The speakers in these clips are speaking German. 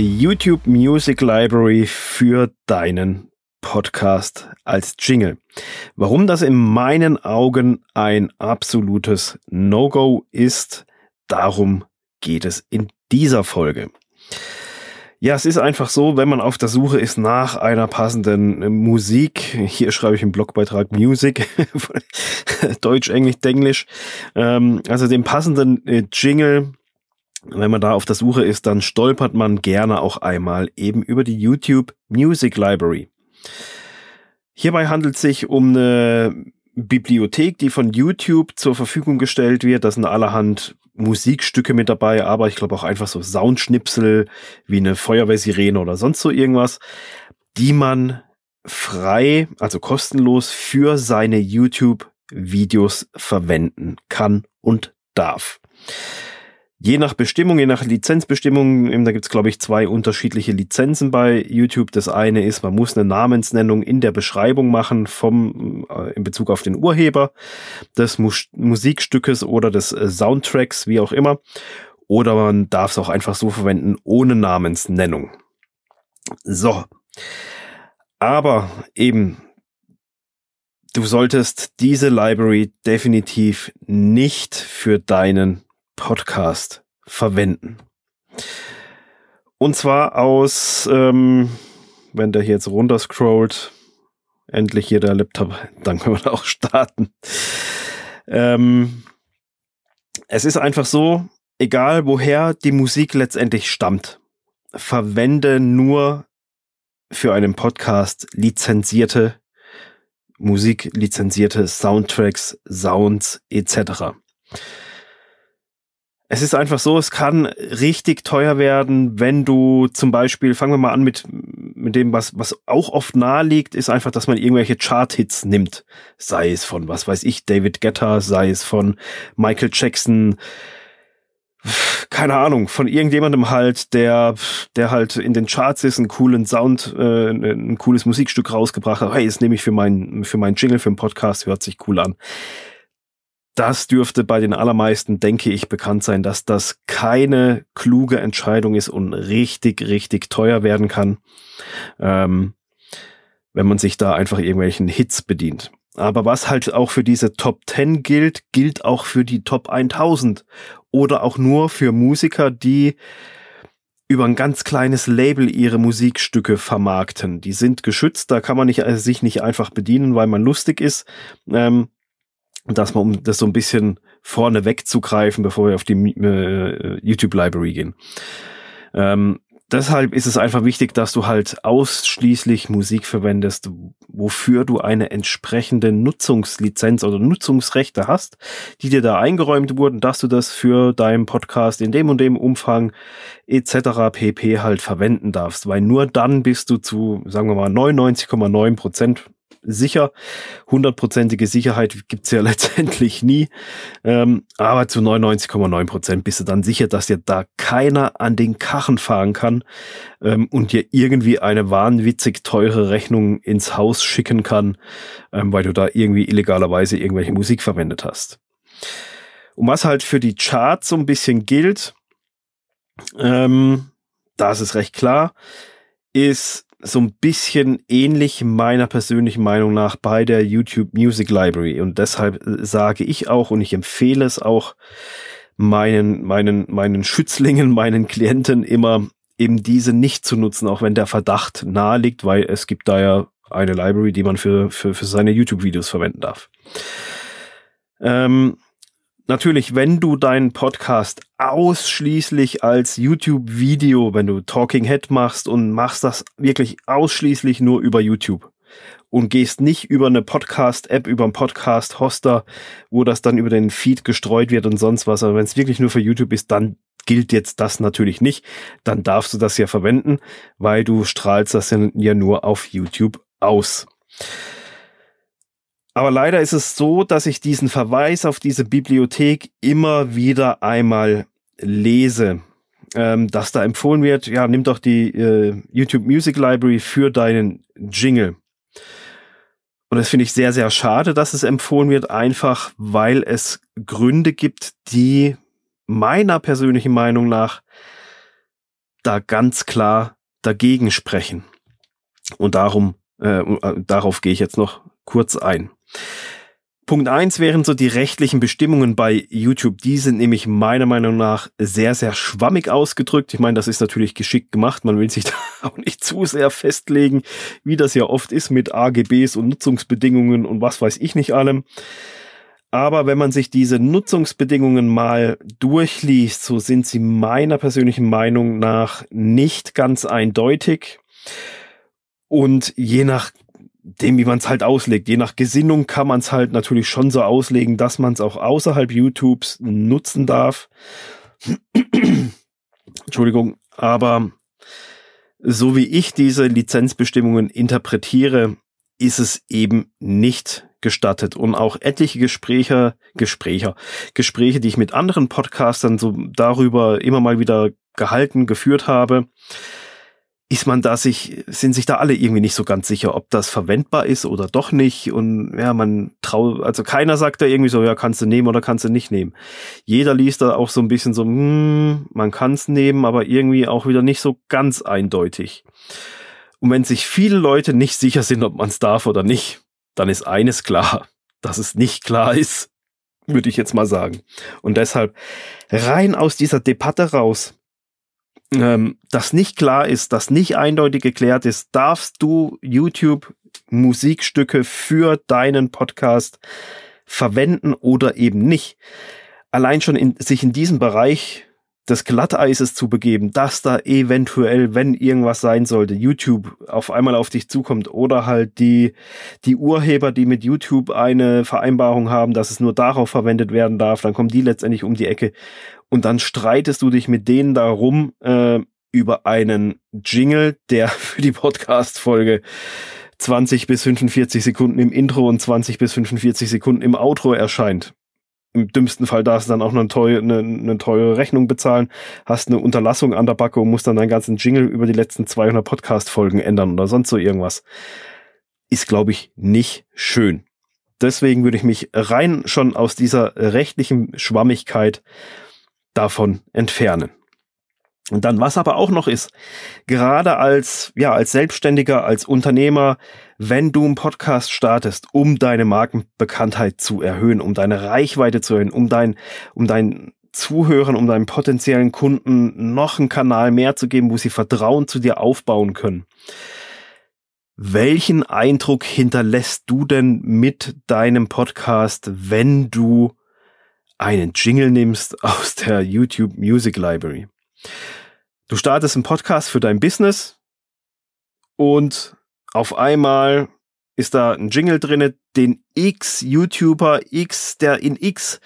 YouTube Music Library für deinen Podcast als Jingle. Warum das in meinen Augen ein absolutes No-Go ist, darum geht es in dieser Folge. Ja, es ist einfach so, wenn man auf der Suche ist nach einer passenden Musik, hier schreibe ich im Blogbeitrag Music, Deutsch, Englisch, Englisch, ähm, also den passenden äh, Jingle, wenn man da auf der Suche ist, dann stolpert man gerne auch einmal eben über die YouTube Music Library. Hierbei handelt es sich um eine Bibliothek, die von YouTube zur Verfügung gestellt wird. Da sind allerhand Musikstücke mit dabei, aber ich glaube auch einfach so Soundschnipsel wie eine Feuerwehrsirene oder sonst so irgendwas, die man frei, also kostenlos für seine YouTube-Videos verwenden kann und darf. Je nach Bestimmung, je nach Lizenzbestimmung, da gibt es, glaube ich, zwei unterschiedliche Lizenzen bei YouTube. Das eine ist, man muss eine Namensnennung in der Beschreibung machen vom, äh, in Bezug auf den Urheber des Mus Musikstückes oder des äh, Soundtracks, wie auch immer. Oder man darf es auch einfach so verwenden, ohne Namensnennung. So. Aber eben, du solltest diese Library definitiv nicht für deinen Podcast verwenden. Und zwar aus, ähm, wenn der hier jetzt runterscrollt, endlich hier der Laptop, dann können wir auch starten. Ähm, es ist einfach so, egal woher die Musik letztendlich stammt, verwende nur für einen Podcast lizenzierte Musik, lizenzierte Soundtracks, Sounds etc. Es ist einfach so, es kann richtig teuer werden, wenn du zum Beispiel, fangen wir mal an mit, mit dem, was, was auch oft nahe liegt, ist einfach, dass man irgendwelche Chart-Hits nimmt. Sei es von, was weiß ich, David Guetta, sei es von Michael Jackson, keine Ahnung, von irgendjemandem halt, der, der halt in den Charts ist, einen coolen Sound, äh, ein cooles Musikstück rausgebracht hat. Hey, das nehme ich für meinen, für meinen Jingle, für den Podcast, hört sich cool an das dürfte bei den allermeisten, denke ich, bekannt sein, dass das keine kluge Entscheidung ist und richtig, richtig teuer werden kann, ähm, wenn man sich da einfach irgendwelchen Hits bedient. Aber was halt auch für diese Top 10 gilt, gilt auch für die Top 1000 oder auch nur für Musiker, die über ein ganz kleines Label ihre Musikstücke vermarkten. Die sind geschützt, da kann man nicht, also sich nicht einfach bedienen, weil man lustig ist. Ähm, dass man, um das so ein bisschen vorne wegzugreifen, bevor wir auf die äh, YouTube-Library gehen. Ähm, deshalb ist es einfach wichtig, dass du halt ausschließlich Musik verwendest, wofür du eine entsprechende Nutzungslizenz oder Nutzungsrechte hast, die dir da eingeräumt wurden, dass du das für deinen Podcast in dem und dem Umfang etc. pp halt verwenden darfst, weil nur dann bist du zu, sagen wir mal, 99,9 Prozent sicher. Hundertprozentige Sicherheit gibt's ja letztendlich nie. Ähm, aber zu 99,9 Prozent bist du dann sicher, dass dir da keiner an den Kachen fahren kann ähm, und dir irgendwie eine wahnwitzig teure Rechnung ins Haus schicken kann, ähm, weil du da irgendwie illegalerweise irgendwelche Musik verwendet hast. Und was halt für die Charts so ein bisschen gilt, ähm, da ist es recht klar, ist so ein bisschen ähnlich meiner persönlichen Meinung nach bei der YouTube Music Library. Und deshalb äh, sage ich auch und ich empfehle es auch meinen, meinen, meinen Schützlingen, meinen Klienten immer eben diese nicht zu nutzen, auch wenn der Verdacht nahe liegt, weil es gibt da ja eine Library, die man für, für, für seine YouTube-Videos verwenden darf. Ähm, natürlich, wenn du deinen Podcast ausschließlich als YouTube-Video, wenn du Talking Head machst und machst das wirklich ausschließlich nur über YouTube und gehst nicht über eine Podcast-App, über einen Podcast-Hoster, wo das dann über den Feed gestreut wird und sonst was. Aber wenn es wirklich nur für YouTube ist, dann gilt jetzt das natürlich nicht. Dann darfst du das ja verwenden, weil du strahlst das ja nur auf YouTube aus. Aber leider ist es so, dass ich diesen Verweis auf diese Bibliothek immer wieder einmal lese, ähm, dass da empfohlen wird, ja, nimm doch die äh, YouTube Music Library für deinen Jingle. Und das finde ich sehr, sehr schade, dass es empfohlen wird, einfach weil es Gründe gibt, die meiner persönlichen Meinung nach da ganz klar dagegen sprechen. Und darum, äh, äh darauf gehe ich jetzt noch kurz ein. Punkt eins wären so die rechtlichen Bestimmungen bei YouTube. Die sind nämlich meiner Meinung nach sehr, sehr schwammig ausgedrückt. Ich meine, das ist natürlich geschickt gemacht. Man will sich da auch nicht zu sehr festlegen, wie das ja oft ist mit AGBs und Nutzungsbedingungen und was weiß ich nicht allem. Aber wenn man sich diese Nutzungsbedingungen mal durchliest, so sind sie meiner persönlichen Meinung nach nicht ganz eindeutig. Und je nach dem, wie man es halt auslegt. Je nach Gesinnung kann man es halt natürlich schon so auslegen, dass man es auch außerhalb YouTubes nutzen darf. Entschuldigung, aber so wie ich diese Lizenzbestimmungen interpretiere, ist es eben nicht gestattet. Und auch etliche Gespräche, Gespräche, Gespräche, die ich mit anderen Podcastern so darüber immer mal wieder gehalten, geführt habe, ist man da sich, sind sich da alle irgendwie nicht so ganz sicher, ob das verwendbar ist oder doch nicht. Und ja, man traut, also keiner sagt da irgendwie so, ja, kannst du nehmen oder kannst du nicht nehmen. Jeder liest da auch so ein bisschen so, hm, man kann es nehmen, aber irgendwie auch wieder nicht so ganz eindeutig. Und wenn sich viele Leute nicht sicher sind, ob man es darf oder nicht, dann ist eines klar, dass es nicht klar ist, würde ich jetzt mal sagen. Und deshalb rein aus dieser Debatte raus, ähm, das nicht klar ist, das nicht eindeutig geklärt ist, darfst du YouTube Musikstücke für deinen Podcast verwenden oder eben nicht. Allein schon in, sich in diesem Bereich des Glatteises zu begeben, dass da eventuell, wenn irgendwas sein sollte, YouTube auf einmal auf dich zukommt oder halt die, die Urheber, die mit YouTube eine Vereinbarung haben, dass es nur darauf verwendet werden darf, dann kommen die letztendlich um die Ecke und dann streitest du dich mit denen darum äh, über einen Jingle, der für die Podcast-Folge 20 bis 45 Sekunden im Intro und 20 bis 45 Sekunden im Outro erscheint. Im dümmsten Fall darfst du dann auch eine teure, eine, eine teure Rechnung bezahlen, hast eine Unterlassung an der Backe und musst dann deinen ganzen Jingle über die letzten 200 Podcast-Folgen ändern oder sonst so irgendwas. Ist, glaube ich, nicht schön. Deswegen würde ich mich rein schon aus dieser rechtlichen Schwammigkeit davon entfernen. Und dann, was aber auch noch ist, gerade als, ja, als Selbstständiger, als Unternehmer, wenn du einen Podcast startest, um deine Markenbekanntheit zu erhöhen, um deine Reichweite zu erhöhen, um dein, um dein Zuhören, um deinen potenziellen Kunden noch einen Kanal mehr zu geben, wo sie Vertrauen zu dir aufbauen können. Welchen Eindruck hinterlässt du denn mit deinem Podcast, wenn du einen Jingle nimmst aus der YouTube Music Library. Du startest einen Podcast für dein Business und auf einmal ist da ein Jingle drinne, den X YouTuber X, der in X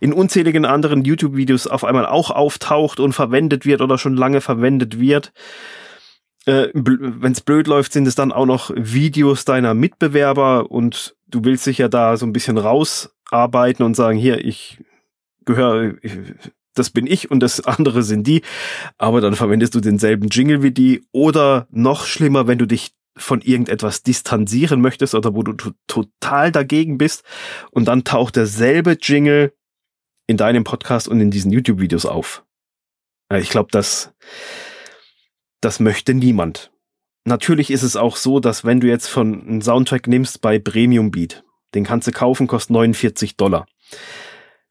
in unzähligen anderen YouTube-Videos auf einmal auch auftaucht und verwendet wird oder schon lange verwendet wird. Äh, Wenn es blöd läuft, sind es dann auch noch Videos deiner Mitbewerber und du willst dich ja da so ein bisschen rausarbeiten und sagen, hier, ich gehöre, das bin ich und das andere sind die. Aber dann verwendest du denselben Jingle wie die. Oder noch schlimmer, wenn du dich von irgendetwas distanzieren möchtest oder wo du total dagegen bist und dann taucht derselbe Jingle in deinem Podcast und in diesen YouTube-Videos auf. Ich glaube, das, das möchte niemand. Natürlich ist es auch so, dass wenn du jetzt von einem Soundtrack nimmst bei Premium Beat, den kannst du kaufen, kostet 49 Dollar.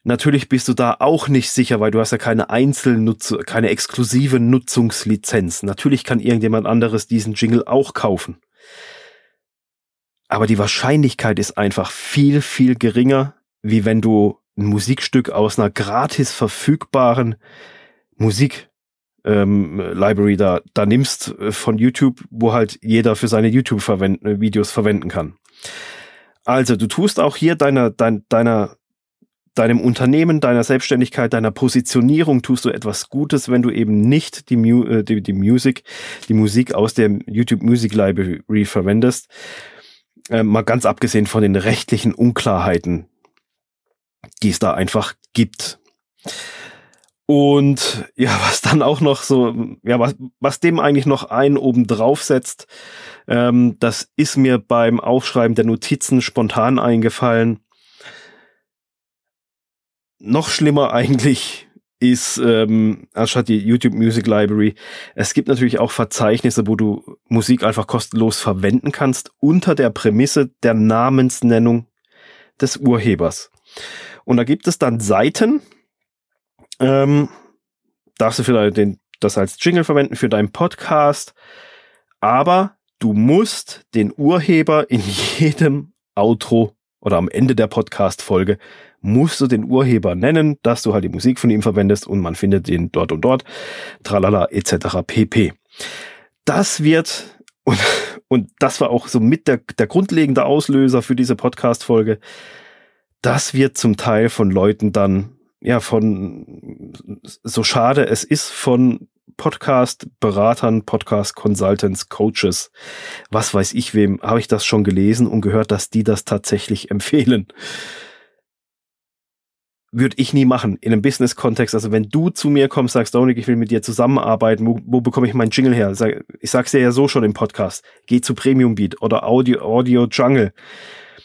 Natürlich bist du da auch nicht sicher, weil du hast ja keine Einzelnutz keine exklusive Nutzungslizenz. Natürlich kann irgendjemand anderes diesen Jingle auch kaufen. Aber die Wahrscheinlichkeit ist einfach viel, viel geringer, wie wenn du ein Musikstück aus einer gratis verfügbaren Musik ähm, Library da, da nimmst äh, von YouTube, wo halt jeder für seine YouTube-Videos verwenden kann. Also, du tust auch hier deiner, dein, deiner deinem Unternehmen, deiner Selbstständigkeit, deiner Positionierung tust du etwas Gutes, wenn du eben nicht die, Mu äh, die, die Music, die Musik aus der YouTube Music Library verwendest. Äh, mal ganz abgesehen von den rechtlichen Unklarheiten, die es da einfach gibt. Und ja, was dann auch noch so, ja, was, was dem eigentlich noch einen oben drauf setzt, ähm, das ist mir beim Aufschreiben der Notizen spontan eingefallen noch schlimmer eigentlich ist ähm, anstatt die YouTube Music Library. Es gibt natürlich auch Verzeichnisse, wo du Musik einfach kostenlos verwenden kannst, unter der Prämisse der Namensnennung des Urhebers. Und da gibt es dann Seiten, ähm, darfst du vielleicht den, das als Jingle verwenden für deinen Podcast, aber du musst den Urheber in jedem Outro oder am Ende der Podcast-Folge musst du den Urheber nennen, dass du halt die Musik von ihm verwendest und man findet den dort und dort, tralala etc. pp. Das wird und, und das war auch so mit der, der grundlegende Auslöser für diese Podcast-Folge. Das wird zum Teil von Leuten dann, ja, von, so schade es ist, von Podcast-Beratern, Podcast-Consultants, Coaches, was weiß ich wem, habe ich das schon gelesen und gehört, dass die das tatsächlich empfehlen. Würde ich nie machen in einem Business-Kontext. Also wenn du zu mir kommst, sagst, Dominik, ich will mit dir zusammenarbeiten, wo, wo bekomme ich meinen Jingle her? Ich sag's dir ja so schon im Podcast. Geh zu Premium Beat oder Audio, Audio Jungle.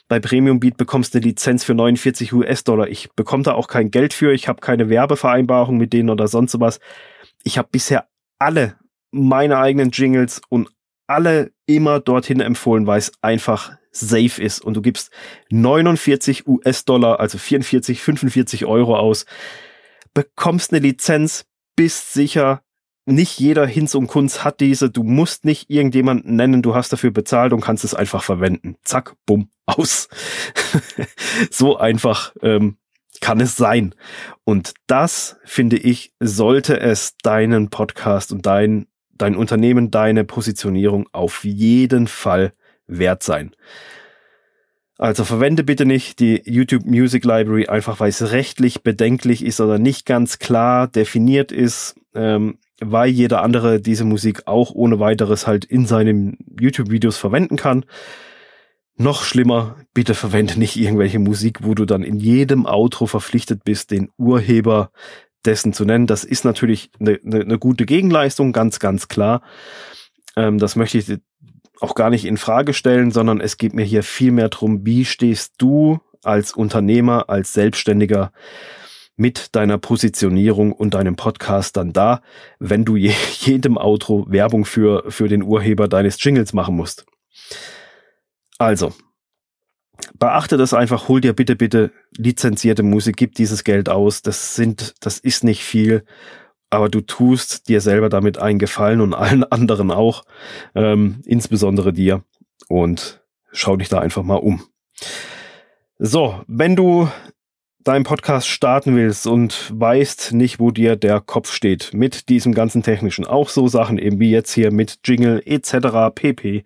Bei Premium Beat bekommst du eine Lizenz für 49 US-Dollar. Ich bekomme da auch kein Geld für. Ich habe keine Werbevereinbarung mit denen oder sonst sowas ich habe bisher alle meine eigenen Jingles und alle immer dorthin empfohlen, weil es einfach safe ist und du gibst 49 US-Dollar, also 44, 45 Euro aus, bekommst eine Lizenz, bist sicher, nicht jeder Hinz und Kunz hat diese, du musst nicht irgendjemanden nennen, du hast dafür bezahlt und kannst es einfach verwenden. Zack, bumm, aus. so einfach ähm, kann es sein. Und das, finde ich, sollte es deinen Podcast und dein, dein Unternehmen, deine Positionierung auf jeden Fall wert sein. Also verwende bitte nicht die YouTube Music Library einfach, weil es rechtlich bedenklich ist oder nicht ganz klar definiert ist, ähm, weil jeder andere diese Musik auch ohne weiteres halt in seinen YouTube-Videos verwenden kann. Noch schlimmer, bitte verwende nicht irgendwelche Musik, wo du dann in jedem Outro verpflichtet bist, den Urheber dessen zu nennen. Das ist natürlich eine, eine, eine gute Gegenleistung, ganz, ganz klar. Ähm, das möchte ich auch gar nicht in Frage stellen, sondern es geht mir hier viel mehr darum, wie stehst du als Unternehmer, als Selbstständiger mit deiner Positionierung und deinem Podcast dann da, wenn du je, jedem Outro Werbung für, für den Urheber deines Jingles machen musst. Also, beachte das einfach, hol dir bitte, bitte lizenzierte Musik, gib dieses Geld aus. Das sind, das ist nicht viel, aber du tust dir selber damit einen Gefallen und allen anderen auch, ähm, insbesondere dir. Und schau dich da einfach mal um. So, wenn du deinen Podcast starten willst und weißt nicht, wo dir der Kopf steht mit diesem ganzen technischen, auch so Sachen eben wie jetzt hier mit Jingle etc. pp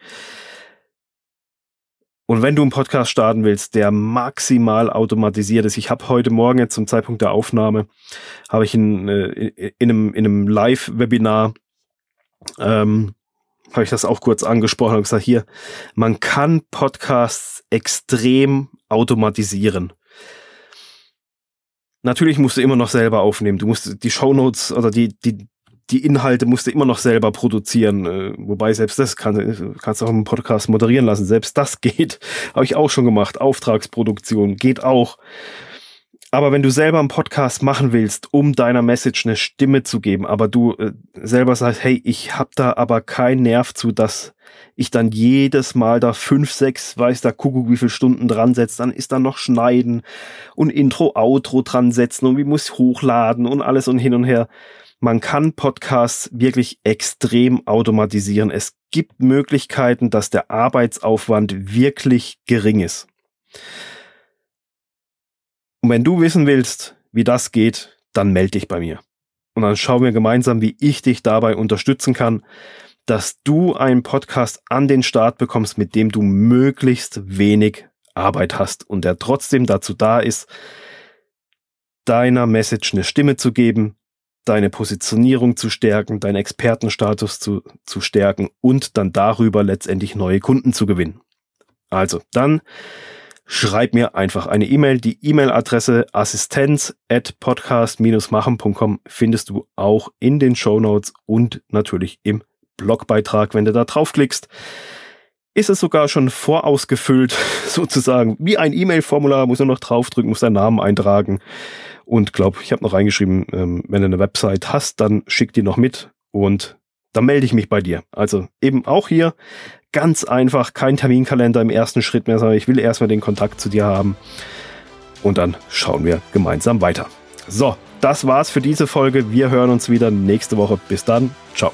und wenn du einen Podcast starten willst, der maximal automatisiert ist, ich habe heute Morgen jetzt zum Zeitpunkt der Aufnahme, habe ich in, äh, in einem, in einem Live-Webinar, ähm, habe ich das auch kurz angesprochen und gesagt, hier, man kann Podcasts extrem automatisieren. Natürlich musst du immer noch selber aufnehmen. Du musst die Shownotes oder die, die, die Inhalte musst du immer noch selber produzieren. Äh, wobei selbst das kann, kannst du auch im Podcast moderieren lassen. Selbst das geht. Habe ich auch schon gemacht. Auftragsproduktion geht auch. Aber wenn du selber einen Podcast machen willst, um deiner Message eine Stimme zu geben, aber du äh, selber sagst, hey, ich hab da aber keinen Nerv zu, dass ich dann jedes Mal da fünf, sechs, weiß da Kuckuck wie viele Stunden dran setzt, dann ist da noch Schneiden und Intro, Outro dran setzen und wie muss ich hochladen und alles und hin und her man kann Podcasts wirklich extrem automatisieren. Es gibt Möglichkeiten, dass der Arbeitsaufwand wirklich gering ist. Und wenn du wissen willst, wie das geht, dann melde dich bei mir. Und dann schauen wir gemeinsam, wie ich dich dabei unterstützen kann, dass du einen Podcast an den Start bekommst, mit dem du möglichst wenig Arbeit hast und der trotzdem dazu da ist, deiner Message eine Stimme zu geben, deine Positionierung zu stärken, deinen Expertenstatus zu, zu stärken und dann darüber letztendlich neue Kunden zu gewinnen. Also, dann schreib mir einfach eine E-Mail. Die E-Mail-Adresse assistenz at podcast-machen.com findest du auch in den Show Notes und natürlich im Blogbeitrag, wenn du da draufklickst. Ist es sogar schon vorausgefüllt, sozusagen wie ein E-Mail-Formular, muss nur noch draufdrücken, muss deinen Namen eintragen Und glaube, ich habe noch reingeschrieben, ähm, wenn du eine Website hast, dann schick die noch mit und dann melde ich mich bei dir. Also eben auch hier ganz einfach, kein Terminkalender im ersten Schritt mehr, sondern ich will erstmal den Kontakt zu dir haben und dann schauen wir gemeinsam weiter. So, das war's für diese Folge. Wir hören uns wieder nächste Woche. Bis dann. Ciao.